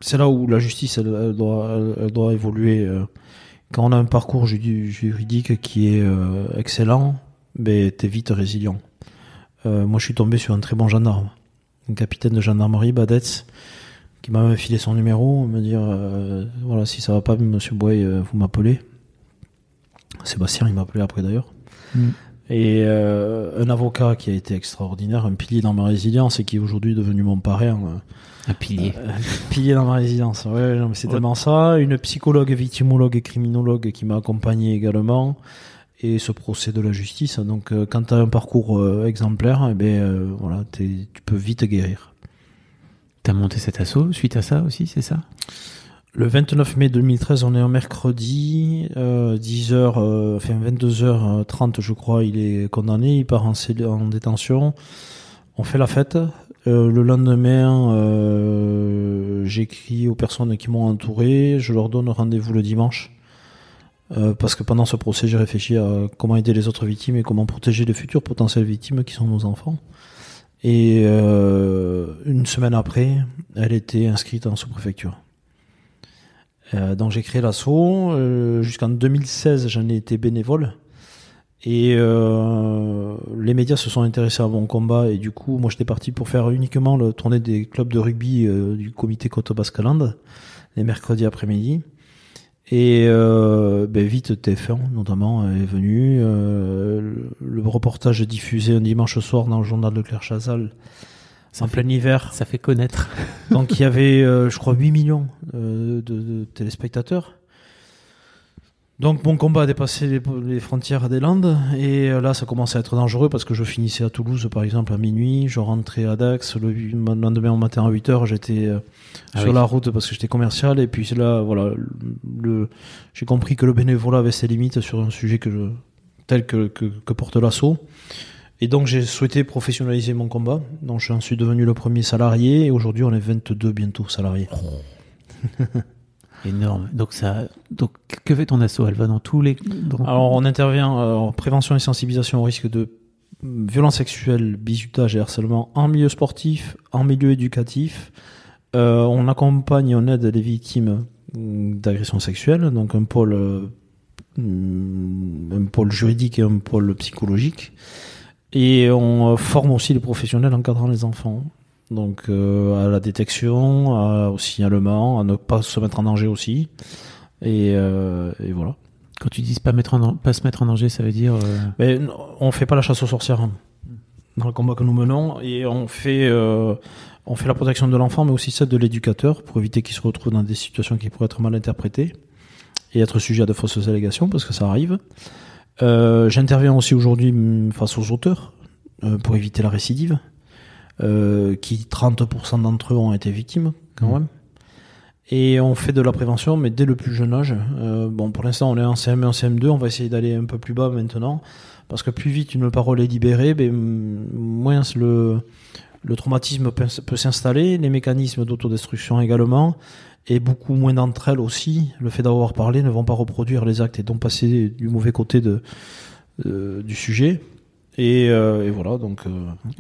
c'est là où la justice elle, doit, elle, doit évoluer. euh. Quand on a un parcours juridique qui est excellent, ben t'es vite résilient. Moi je suis tombé sur un très bon gendarme, un capitaine de gendarmerie, Badetz, qui m'a filé son numéro, me dire voilà si ça va pas, Monsieur Boy, vous m'appelez. Sébastien, il m'a appelé après d'ailleurs. Mm. Et euh, un avocat qui a été extraordinaire, un pilier dans ma résilience et qui est aujourd'hui devenu mon parrain. euh, Un pilier. euh, pilier dans ma résidence. Ouais, non, mais c'est Ouais. tellement ça. Une psychologue, victimologue et criminologue qui m'a accompagné également. Et ce procès de la justice. Donc, euh, quand tu as un parcours euh, exemplaire, eh ben, euh, voilà, tu peux vite guérir. T'as monté cet assaut suite à ça aussi, c'est ça? Le 29 mai 2013, on est un mercredi, euh, 10h, euh, enfin 22h30 je crois, il est condamné, il part en, détention. On fait la fête. Euh, le lendemain, euh, j'écris aux personnes qui m'ont entouré, je leur donne rendez-vous le dimanche. Euh, parce que pendant ce procès, j'ai réfléchi à comment aider les autres victimes et comment protéger les futures potentielles victimes qui sont nos enfants. Et euh, une semaine après, elle était inscrite en sous-préfecture. Euh, donc j'ai créé l'assaut. Euh, Jusqu'en 2016, j'en ai été bénévole. Et euh, les médias se sont intéressés à mon combat. Et du coup, moi, j'étais parti pour faire uniquement le tournée des clubs de rugby euh, du comité Côte Basque-Land, les mercredis après-midi. Et euh, ben, vite, TF1 notamment est venu. Le, reportage est diffusé un dimanche soir dans le journal de Claire Chazal. En plein hiver. Ça fait connaître. Donc il y avait, euh, je crois, 8 millions euh, de, de téléspectateurs. Donc mon combat a dépassé les, les frontières des Landes et euh, là ça commençait à être dangereux parce que je finissais à Toulouse par exemple à minuit, je rentrais à Dax, le lendemain au matin à 8h j'étais euh, Ah sur oui. la route parce que j'étais commercial et puis là voilà le- j'ai compris que le bénévolat avait ses limites sur un sujet que je, tel que, que, que porte l'assaut. Et donc j'ai souhaité professionnaliser mon combat. Donc j'en suis devenu le premier salarié et aujourd'hui on est 22 bientôt salariés. Énorme. Donc ça, donc que fait ton assaut? Elle va dans tous les. dans- Alors on intervient euh, en prévention et sensibilisation au risque de violences sexuelles, bizutage et harcèlement en milieu sportif, en milieu éducatif. Euh, on accompagne et on aide les victimes d'agressions sexuelles, donc un pôle, euh, un pôle juridique et un pôle psychologique. Et on euh, forme aussi les professionnels encadrant les enfants. Donc euh, à la détection, à- au signalement, à ne pas se mettre en danger aussi. Et, euh, et voilà. Quand tu dis pas, mettre en, dan- pas se mettre en danger, ça veut dire. euh, Mais on fait pas la chasse aux sorcières hein, dans le combat que nous menons et on fait on fait la protection de l'enfant mais aussi celle de l'éducateur pour éviter qu'il se retrouve dans des situations qui pourraient être mal interprétées et être sujet à de fausses allégations parce que ça arrive. Euh, J'interviens aussi aujourd'hui mm, face aux auteurs euh, pour éviter la récidive euh, qui 30% d'entre eux ont été victimes quand Mhm. même. Et on fait de la prévention, mais dès le plus jeune âge. Euh, bon, pour l'instant, on est en CM1, en CM2. On va essayer d'aller un peu plus bas maintenant. Parce que plus vite une parole est libérée, ben, moins le, le traumatisme peut, peut s'installer, les mécanismes d'autodestruction également. Et beaucoup moins d'entre elles aussi, le fait d'avoir parlé, ne vont pas reproduire les actes et donc passer du mauvais côté de, euh, du sujet. Et, euh, et voilà, donc, euh,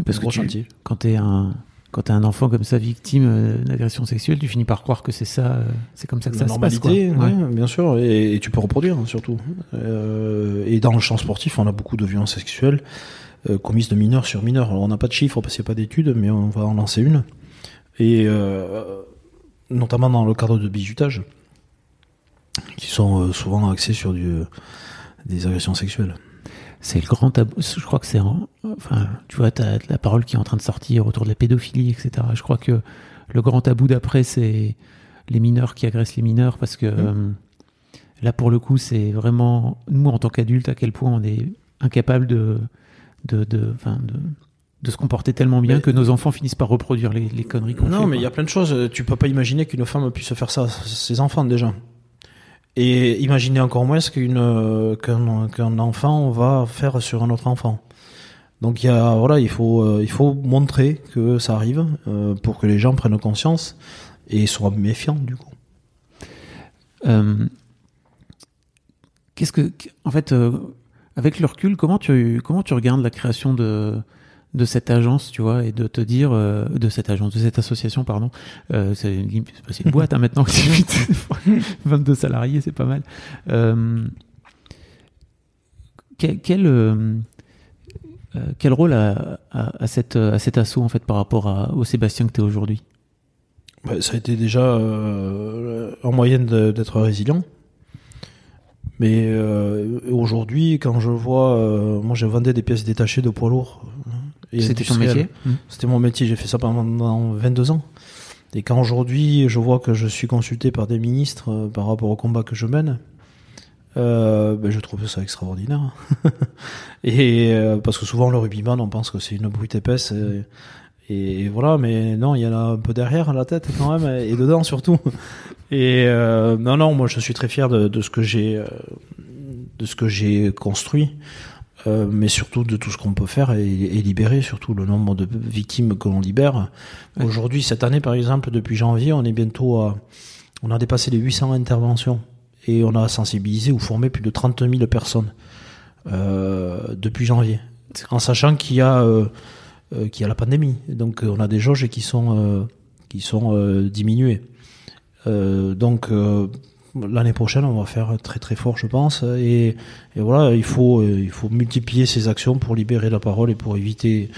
Parce un que gros tu- quand t'es un quand t'es un enfant comme ça victime d'agression sexuelle, tu finis par croire que c'est ça, c'est comme ça que La ça se passe. Quoi. normalité, Ouais. ouais, bien sûr, et, et tu peux reproduire hein, surtout. Euh, et dans le champ sportif, on a beaucoup de violences sexuelles euh, commises de mineurs sur mineurs. Alors, on n'a pas de chiffres parce qu'il n'y a pas d'études, mais on va en lancer une. Et euh, notamment dans le cadre de bizutage, qui sont euh, souvent axés sur du, des agressions sexuelles. C'est le grand tabou. Je crois que c'est. en- Enfin, tu vois, t'as la parole qui est en train de sortir autour de la pédophilie, etc. Je crois que le grand tabou d'après, c'est les mineurs qui agressent les mineurs, parce que euh, là, pour le coup, c'est vraiment nous en tant qu'adultes à quel point on est incapable de de de, de de se comporter tellement bien Mais- que nos enfants finissent par reproduire les, les conneries qu'on fait. Non, mais il y a plein de choses. Tu peux pas imaginer qu'une femme puisse faire ça à ses enfants déjà. Et imaginer encore moins ce qu'une euh, qu'un enfant va faire sur un autre enfant. Donc il y a voilà, il faut euh, il faut montrer que ça arrive euh, pour que les gens prennent conscience et soient méfiants du coup. Euh, Qu'est-ce que, en fait, avec le recul, comment tu comment tu regardes la création de de cette agence, tu vois, et de te dire euh, de cette agence, de cette association, pardon, euh, c'est une, une boîte hein, maintenant, 22 salariés, c'est pas mal. Euh, quel quel, rôle a, cette cet assaut en fait par rapport à, au Sébastien que tu es aujourd'hui? Bah, ça a été déjà en moyenne d'être résilient. Mais aujourd'hui, quand je vois, moi, je vendais des pièces détachées de poids lourds. C'était ton métier Mmh. C'était mon métier. J'ai fait ça pendant 22 ans. Et quand aujourd'hui, je vois que je suis consulté par des ministres euh, par rapport au combat que je mène, euh, ben, je trouve ça extraordinaire. et euh, parce que souvent le rugbyman, on pense que c'est une brute épaisse. Et, et voilà, mais non, il y en a un peu derrière la tête quand même, et dedans surtout. Et non, non, moi je suis très fier de, de ce que j'ai, de ce que j'ai construit, euh, mais surtout de tout ce qu'on peut faire et, et libérer, surtout le nombre de victimes que l'on libère. Ouais. Aujourd'hui, cette année par exemple, depuis janvier, on est bientôt à, on a dépassé les 800 interventions et on a sensibilisé ou formé plus de 30 000 personnes euh, depuis janvier, en sachant qu'il y a euh, qu'il y a la pandémie. Donc on a des jauges qui sont qui sont diminuées. Donc l'année prochaine, on va faire très très fort, je pense. Et, et voilà, il faut euh, il faut multiplier ces actions pour libérer la parole et pour éviter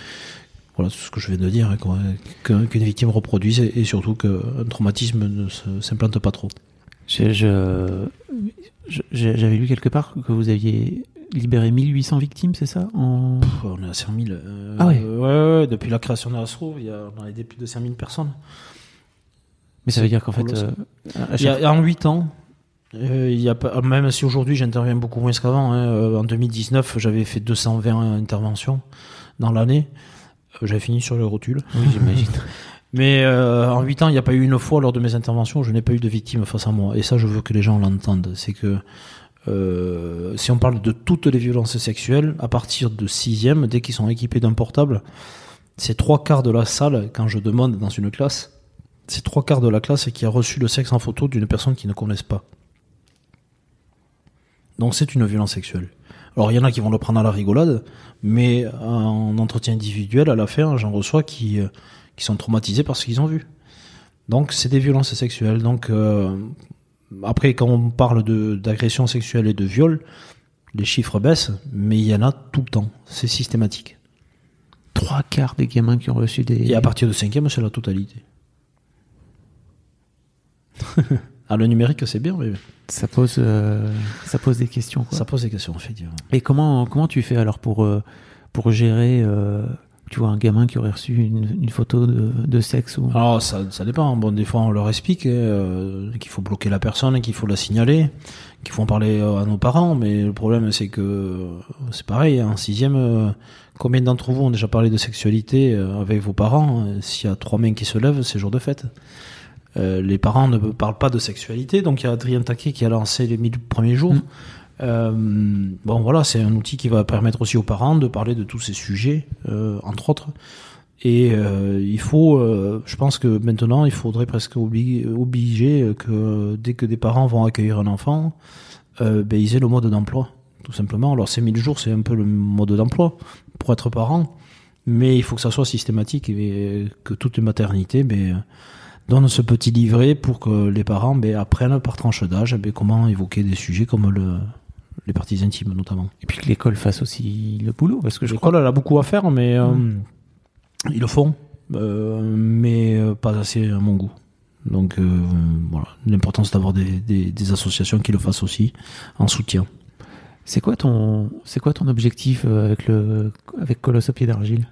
voilà tout ce que je viens de dire, hein, qu'une victime reproduise et, et surtout qu'un traumatisme ne s'implante pas trop. Je- je- je- j'ai- J'avais lu quelque part que vous aviez libéré 1800 victimes, c'est ça en... Pff, on est à 100 000. euh, Ah ouais. euh, ouais, ouais, depuis la création de la SRO, il y a, on a aidé plus de 5 000 personnes. Mais ça veut dire qu'en fait, euh, Il y a, en 8 ans, euh, il y a pas, même si aujourd'hui j'interviens beaucoup moins qu'avant, hein, euh, en 2019 j'avais fait 220 interventions dans l'année, Euh, j'avais fini sur le rotule. Oui, j'imagine. Mais euh, en 8 ans, il n'y a pas eu une fois lors de mes interventions, je n'ai pas eu de victime face à moi. Et ça, je veux que les gens l'entendent. C'est que euh, si on parle de toutes les violences sexuelles, à partir de 6 dès qu'ils sont équipés d'un portable, c'est trois quarts de la salle, quand je demande dans une classe, c'est trois quarts de la classe qui a reçu le sexe en photo d'une personne qu'ils ne connaissent pas. Donc c'est une violence sexuelle. Alors il y en a qui vont le prendre à la rigolade, mais en entretien individuel, à la fin, j'en reçois qui, euh, qui sont traumatisés par ce qu'ils ont vu. Donc c'est des violences sexuelles. Donc euh, après, quand on parle d'agression sexuelle et de viol, les chiffres baissent, mais il y en a tout le temps. C'est systématique. Trois quarts des gamins qui ont reçu des. Et à partir de cinquième, c'est la totalité. ah, le numérique, c'est bien, mais Ça pose, euh, ça pose des questions. Quoi. ça pose des questions, effectivement. Et comment, comment tu fais alors pour, euh, pour gérer, euh, tu vois, un gamin qui aurait reçu une, une photo de, de sexe ou... Alors, ça, ça dépend. Bon, des fois, on leur explique euh, qu'il faut bloquer la personne, qu'il faut la signaler, qu'il faut en parler euh, à nos parents. Mais le problème, c'est que euh, c'est pareil. En sixième, euh, combien d'entre vous ont déjà parlé de sexualité avec vos parents S'il y a trois mains qui se lèvent, c'est jour de fête. Euh, les parents ne parlent pas de sexualité. Donc, il y a Adrien Taquet qui a lancé les 1000 premiers jours. Mm. Euh, bon, voilà, c'est un outil qui va permettre aussi aux parents de parler de tous ces sujets, euh, entre autres. Et euh, il faut, euh, je pense que maintenant, il faudrait presque obli- obliger que dès que des parents vont accueillir un enfant, euh, ben, ils aient le mode d'emploi, tout simplement. Alors, ces 1000 jours, c'est un peu le mode d'emploi pour être parent, mais il faut que ça soit systématique et que toutes les maternités ben, donnent ce petit livret pour que les parents ben, apprennent par tranche d'âge ben, comment évoquer des sujets comme le, les parties intimes, notamment. Et puis que l'école fasse aussi le boulot, parce que je crois... A beaucoup à faire, mais euh, ils le font, euh, mais euh, pas assez à mon goût. Donc euh, voilà, l'importance d'avoir des, des, des associations qui le fassent aussi en soutien. C'est quoi ton, c'est quoi ton objectif euh, avec le, avec Colosse au pied d'argile?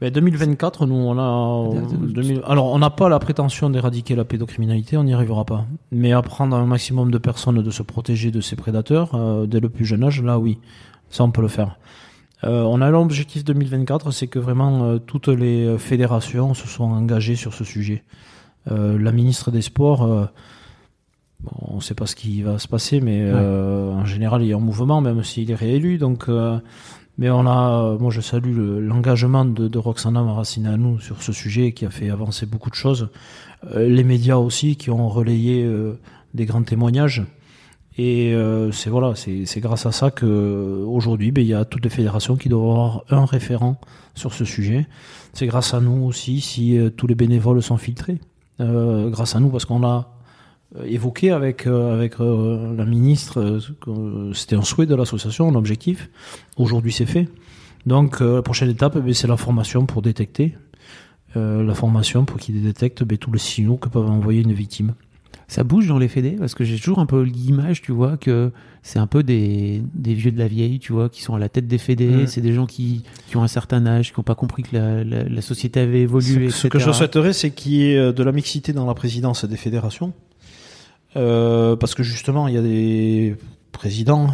Mais 2024, nous, on a. 2000 alors, on n'a pas la prétention d'éradiquer la pédocriminalité, on n'y arrivera pas. Mais apprendre à un maximum de personnes de se protéger de ces prédateurs euh, dès le plus jeune âge, là, oui, ça, on peut le faire. Euh, on a l'objectif 2024, c'est que vraiment euh, toutes les fédérations se soient engagées sur ce sujet. Euh, la ministre des Sports, euh, bon, on ne sait pas ce qui va se passer, mais euh, en général, il y a un mouvement, même s'il est réélu. Donc, euh, mais on a, moi, je salue le- l'engagement de, de Roxana Maracineanu sur ce sujet qui a fait avancer beaucoup de choses. Euh, les médias aussi qui ont relayé euh, des grands témoignages. Et euh, c'est voilà, c'est grâce à ça que euh, aujourd'hui, ben, il y a toutes les fédérations qui doivent avoir un référent sur ce sujet. C'est grâce à nous aussi si euh, tous les bénévoles sont filtrés. Euh, grâce à nous parce qu'on a euh, évoqué avec euh, avec euh, la ministre, euh, euh, c'était un souhait de l'association, un objectif. Aujourd'hui, c'est fait. Donc, euh, la prochaine étape, ben, c'est la formation pour détecter. Euh, la formation pour qu'ils détectent ben, tous les signaux que peuvent envoyer une victime. Ça bouge dans les fédés? Parce que j'ai toujours un peu l'image, tu vois, que c'est un peu des, des vieux de la vieille, tu vois, qui sont à la tête des fédés. Mm. C'est des gens qui, qui ont un certain âge, qui n'ont pas compris que la, la, la société avait évolué. Ce, ce que je souhaiterais, c'est qu'il y ait euh, de la mixité dans la présidence des fédérations. Euh, parce que justement, il y a des présidents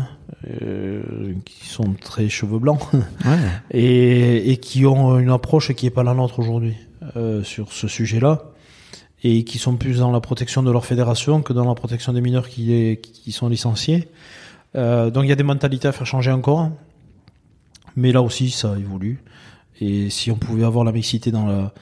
euh, qui sont très cheveux blancs Ouais. et, et qui ont une approche qui n'est pas la nôtre aujourd'hui euh, sur ce sujet-là et qui sont plus dans la protection de leur fédération que dans la protection des mineurs qui, est- qui sont licenciés. Euh, donc il y a des mentalités à faire changer encore, mais là aussi ça évolue. Et si on pouvait avoir la mixité dans la,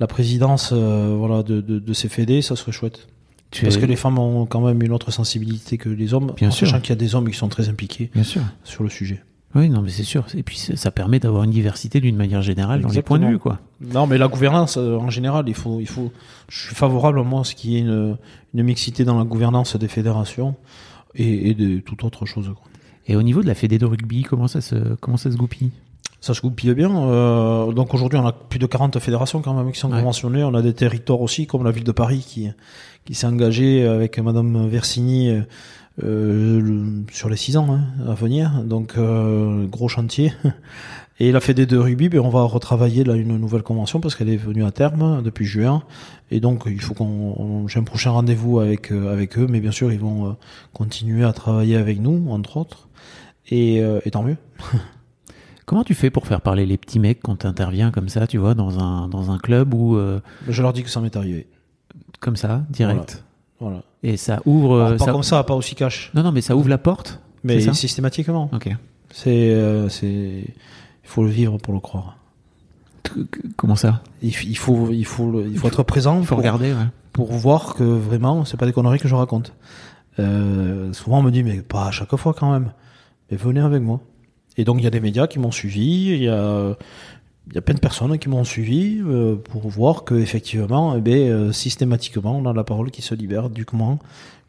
la présidence euh, voilà, de, de, de ces fédés, ça serait chouette. Tu Parce es- que les femmes ont quand même une autre sensibilité que les hommes, Bien en sûr. sachant qu'il y a des hommes qui sont très impliqués Bien sûr. sur le sujet. Oui, non, mais c'est sûr. Et puis ça permet d'avoir une diversité d'une manière générale dans les points de vue, quoi. Non, mais la gouvernance, euh, en général, il faut, il faut. Je suis favorable moi à ce qu'il y ait une, une mixité dans la gouvernance des fédérations et, et de toute autre chose. quoi. Et au niveau de la fédé de rugby, comment ça se, comment ça se goupille? Ça se goupille bien. euh, donc aujourd'hui, on a plus de 40 fédérations quand même qui sont Ouais. conventionnées. On a des territoires aussi, comme la ville de Paris, qui, qui s'est engagée avec Madame Versini euh, euh, le- sur les 6 ans hein, à venir. Donc euh, gros chantier. Et la Fédé de rugby, ben, on va retravailler là une nouvelle convention parce qu'elle est venue à terme depuis juin. Et donc il faut qu'on, on- j'ai un prochain rendez-vous avec euh, avec eux, mais bien sûr ils vont euh, continuer à travailler avec nous, entre autres. Et, euh, et tant mieux. Comment tu fais pour faire parler les petits mecs quand tu interviens comme ça, tu vois, dans un, dans un club ou euh, Je leur dis que ça m'est arrivé. comme ça, direct Voilà. Et ça ouvre. Alors, pas ça- comme ça, pas aussi cash. Non, non, mais ça ouvre la porte. Mais ça systématiquement. Ok. C'est, euh, c'est, il faut le vivre pour le croire. Comment ça Il, faut, il faut, le- il faut être présent Il faut pour, regarder, ouais. pour voir que vraiment, c'est pas des conneries que je raconte. Euh, souvent, on me dit, mais pas à chaque fois quand même. Mais venez avec moi. Et donc, il y a des médias qui m'ont suivi. Il y a, y a plein de personnes qui m'ont suivi euh, pour voir que effectivement, eh ben, euh, systématiquement, on a la parole qui se libère du comment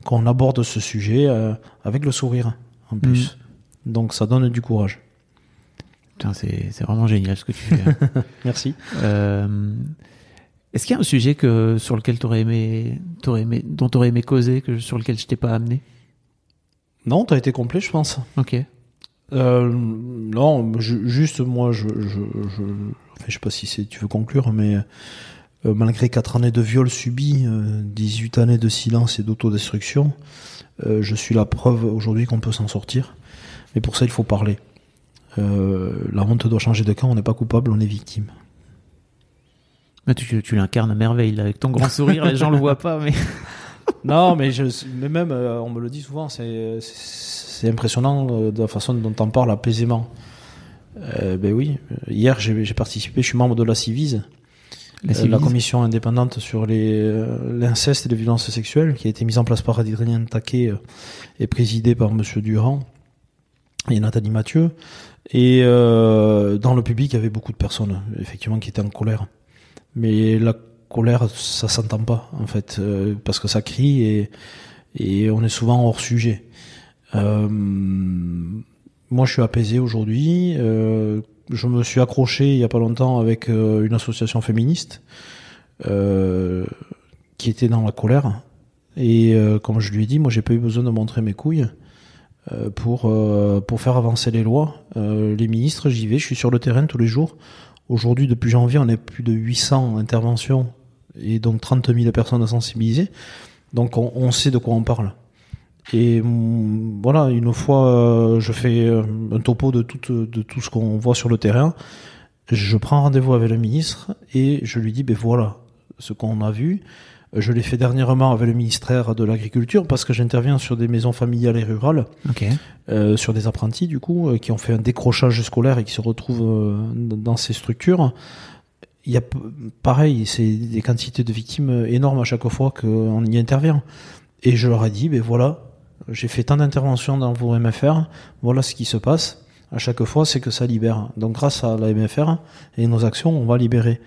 qu'on aborde ce sujet euh, avec le sourire en plus. Donc, ça donne du courage. Putain, c'est c'est vraiment génial ce que tu fais. Merci. Euh, Est-ce qu'il y a un sujet que, sur lequel t'aurais aimé, t'aurais aimé, dont tu aurais aimé causer, que, sur lequel je t'ai pas amené? Non, t'as été complet, je pense. Ok. Euh, non, ju- juste moi, je, je, je, enfin, je sais pas si c'est, tu veux conclure, mais euh, malgré quatre années de viol subi, euh, 18 années de silence et d'autodestruction, euh, je suis la preuve aujourd'hui qu'on peut s'en sortir. Mais pour ça, il faut parler. La honte doit changer de camp. On n'est pas coupable, on est victime. Ah, tu, tu l'incarnes à merveille, là, avec ton grand sourire, les gens le voient pas, mais. Non, mais, je, mais même, euh, on me le dit souvent, c'est, c'est impressionnant euh, de la façon dont on parle apaisément. Euh, ben oui, hier j'ai, j'ai participé, je suis membre de la Civise, La, euh, la commission indépendante sur les, l'inceste et les violences sexuelles, qui a été mise en place par Adrien Taquet et présidée par Monsieur Durand et Nathalie Mathieu. Et euh, dans le public, il y avait beaucoup de personnes, effectivement, qui étaient en colère. Mais la colère, ça s'entend pas, en fait, euh, parce que ça crie et, on est souvent hors sujet. Euh, moi, je suis apaisé aujourd'hui. Euh, je me suis accroché il y a pas longtemps avec une association féministe qui était dans la colère. Et comme je lui ai dit, moi, j'ai pas eu besoin de montrer mes couilles pour faire avancer les lois. Les ministres, j'y vais, je suis sur le terrain tous les jours. Aujourd'hui, depuis janvier, on est plus de 800 interventions et donc 30 000 personnes sensibilisées. Donc on, on sait de quoi on parle. Et mm, voilà, une fois, euh, je fais euh, un topo de tout, de tout ce qu'on voit sur le terrain. Je prends rendez-vous avec le ministre et je lui dis, ben voilà, ce qu'on a vu. Je l'ai fait dernièrement avec le ministère de l'Agriculture parce que j'interviens sur des maisons familiales et rurales, Ok. euh, sur des apprentis du coup, euh, qui ont fait un décrochage scolaire et qui se retrouvent euh, dans ces structures. Il y a pareil, c'est des quantités de victimes énormes à chaque fois qu'on y intervient. Et je leur ai dit, ben voilà, j'ai fait tant d'interventions dans vos MFR, voilà ce qui se passe. À chaque fois, c'est que ça libère. Donc grâce à la MFR et nos actions, on va libérer.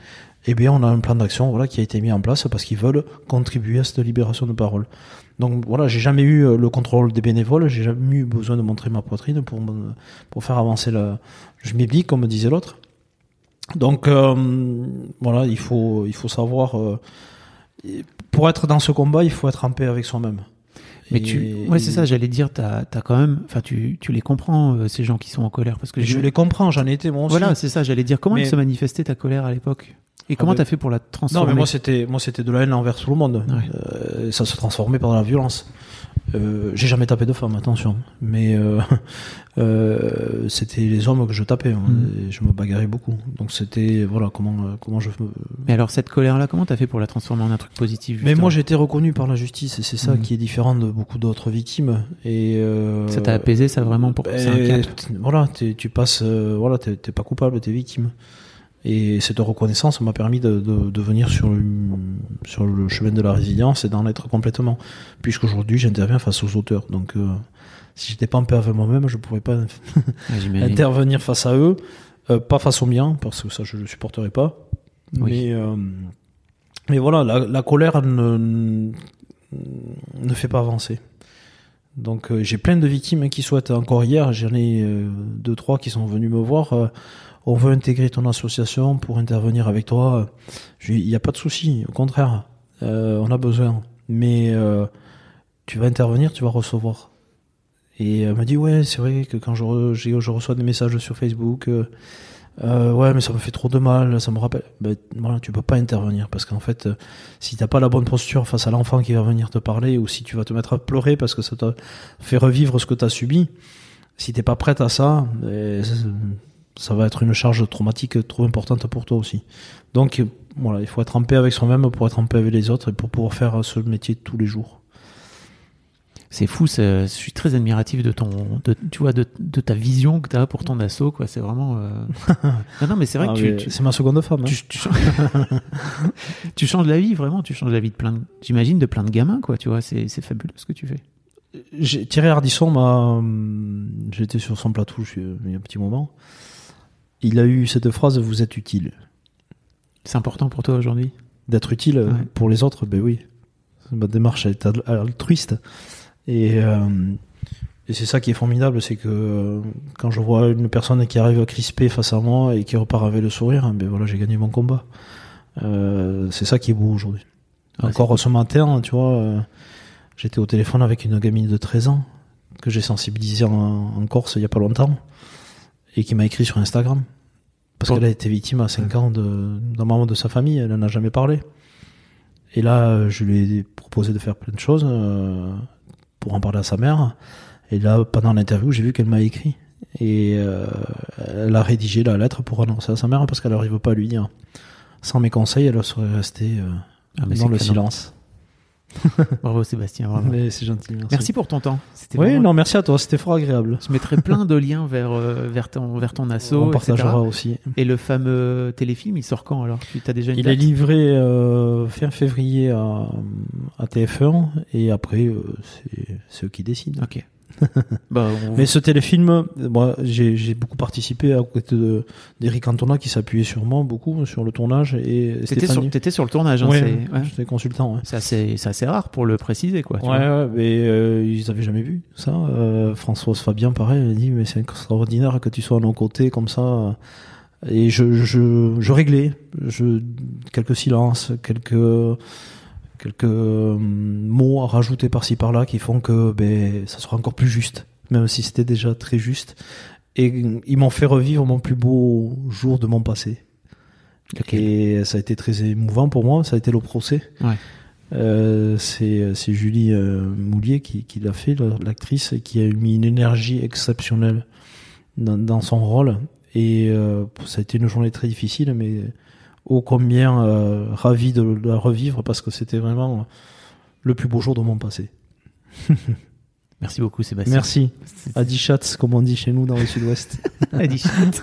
Eh bien, on a un plan d'action voilà, qui a été mis en place parce qu'ils veulent contribuer à cette libération de parole. Donc voilà, j'ai jamais eu euh, le contrôle des bénévoles, j'ai jamais eu besoin de montrer ma poitrine pour, pour faire avancer la... Je m'éblie, comme disait l'autre. Donc euh, voilà, il faut, il faut savoir... euh, pour être dans ce combat, il faut être en paix avec soi-même. Mais Et- tu, ouais, c'est ça, j'allais dire, t'as, as quand même, enfin, tu, tu les comprends, euh, ces gens qui sont en colère, parce que Je les comprends, j'en ai été moi aussi. Voilà, c'est ça, j'allais dire, comment Mais- elle se manifestait ta colère à l'époque? Et comment ben- t'as fait pour la Non, transformer mais moi c'était moi c'était de la haine envers tout le monde. Ouais. Euh, ça se transformait par la violence. Euh, j'ai jamais tapé de femme, attention. Mais euh, euh, c'était les hommes que je tapais. moi. Mm. Je me bagarrais beaucoup. Donc c'était voilà comment euh, comment je. Mais alors, cette colère-là, comment t'as fait pour la transformer en un truc positif Mais moi j'ai été reconnu par la justice et c'est ça Mm. qui est différent de beaucoup d'autres victimes. Et euh, Ça t'a apaisé, ça, vraiment, pour un ben, Voilà, tu passes, voilà, t'es pas coupable, t'es victime. Et cette reconnaissance m'a permis de, de, de venir sur le, sur le chemin de la résilience et d'en être complètement. Puisqu'aujourd'hui, j'interviens face aux auteurs. Donc, euh, si j'étais pas en paix avec moi-même, je pourrais pas intervenir face à eux. Euh, pas face aux miens, parce que ça, je le supporterais pas. Oui. Mais, euh, mais voilà, la, la colère ne, ne fait pas avancer. Donc euh, j'ai plein de victimes hein, qui souhaitent encore hier, j'en ai euh, deux trois qui sont venus me voir. euh, on veut intégrer ton association pour intervenir avec toi. Il n'y a pas de souci, au contraire, on a besoin. Mais tu vas intervenir, tu vas recevoir. Et elle m'a dit ouais, c'est vrai que quand je reçois des messages sur Facebook, euh, ouais, mais ça me fait trop de mal, ça me rappelle. Ben, voilà, tu peux pas intervenir parce qu'en fait, euh, si t'as pas la bonne posture face à l'enfant qui va venir te parler, ou si tu vas te mettre à pleurer parce que ça t'a fait revivre ce que t'as subi, si t'es pas prête à ça, ben, ça- va être une charge traumatique trop importante pour toi aussi. Donc voilà, il faut être en paix avec soi-même pour être en paix avec les autres et pour pouvoir faire ce métier tous les jours. C'est fou, je suis très admiratif de ton, de, tu vois, de, de ta vision que t'as pour ton assaut, quoi. C'est vraiment. euh, non, non, mais c'est vrai Ah, que tu, tu, C'est ma seconde femme. hein. tu, tu changes... tu changes la vie, vraiment. Tu changes la vie de plein de, j'imagine, de plein de gamins, quoi. Tu vois, c'est, c'est fabuleux ce que tu fais. J'ai- Thierry Ardisson m'a. hum, J'étais sur son plateau suis- il y a un petit moment. Il a eu cette phrase Vous êtes utile. C'est important pour toi aujourd'hui? D'être utile Ouais. pour les autres, ben oui. Ma démarche est al- altruiste. Et, euh, et c'est ça qui est formidable c'est que euh, quand je vois une personne qui arrive à crisper face à moi et qui repart avec le sourire, ben voilà, j'ai gagné mon combat. Euh, c'est ça qui est beau aujourd'hui. Ouais, Encore ce matin, tu vois, j'étais au téléphone avec une gamine de 13 ans que j'ai sensibilisée en, en Corse il y a pas longtemps et qui m'a écrit sur Instagram. Parce Bon. qu'elle a été victime à 5 ans d'un membre de sa famille, elle n'en a jamais parlé. Et là, je lui ai proposé de faire plein de choses pour en parler à sa mère. Et là, pendant l'interview, j'ai vu qu'elle m'a écrit. Et euh, elle a rédigé la lettre pour annoncer à sa mère parce qu'elle n'arrive pas à lui dire. Sans mes conseils, elle serait restée euh, Ah, dans le silence. Bravo Sébastien. bravo. Mais c'est gentil, merci. Merci pour ton temps. Oui, vraiment- non, merci à toi, c'était fort agréable. Je mettrai plein de liens vers, euh, vers, ton, vers ton assaut. On partagera aussi. Et le fameux téléfilm, il sort quand alors? Tu as déjà une Il est livré euh, fin février à, à TF1 et après euh, c'est- c'est eux qui décident. Ok. bah, on- Mais ce téléfilm, moi j'ai beaucoup participé à côté de- d'Eric Cantona qui s'appuyait sur moi beaucoup sur le tournage et T'étais sur, le tournage. Hein, Ouais, j'étais consultant. Ouais. C'est assez, rare pour le préciser. Quoi, tu Ouais, vois. ouais, mais euh, ils avaient jamais vu ça. Euh, Françoise Fabien, pareil, elle dit mais c'est extraordinaire que tu sois à nos côtés comme ça. Et je, je, je réglais, je, quelques silences, quelques, quelques euh, mots à rajouter par-ci par-là qui font que ben, ça sera encore plus juste, même si c'était déjà très juste. Et ils m'ont fait revivre mon plus beau jour de mon passé. Et ça a été très émouvant pour moi, ça a été le procès. Ouais. Euh, c'est c'est Julie euh, Moulier qui, qui l'a fait, la- l'actrice, et qui a mis une énergie exceptionnelle dans, dans son rôle. Et euh, ça a été une journée très difficile, mais ô combien euh, ravi de, de la revivre parce que c'était vraiment le plus beau jour de mon passé. Merci beaucoup, Sébastien. Merci. Adi Schatz, comme on dit chez nous dans le sud-ouest. Adi Chat.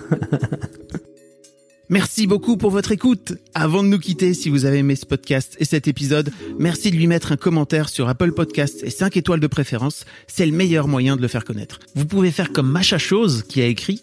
Merci beaucoup pour votre écoute. Avant de nous quitter, si vous avez aimé ce podcast et cet épisode, merci de lui mettre un commentaire sur Apple Podcasts et 5 étoiles de préférence. C'est le meilleur moyen de le faire connaître. Vous pouvez faire comme Macha Chose qui a écrit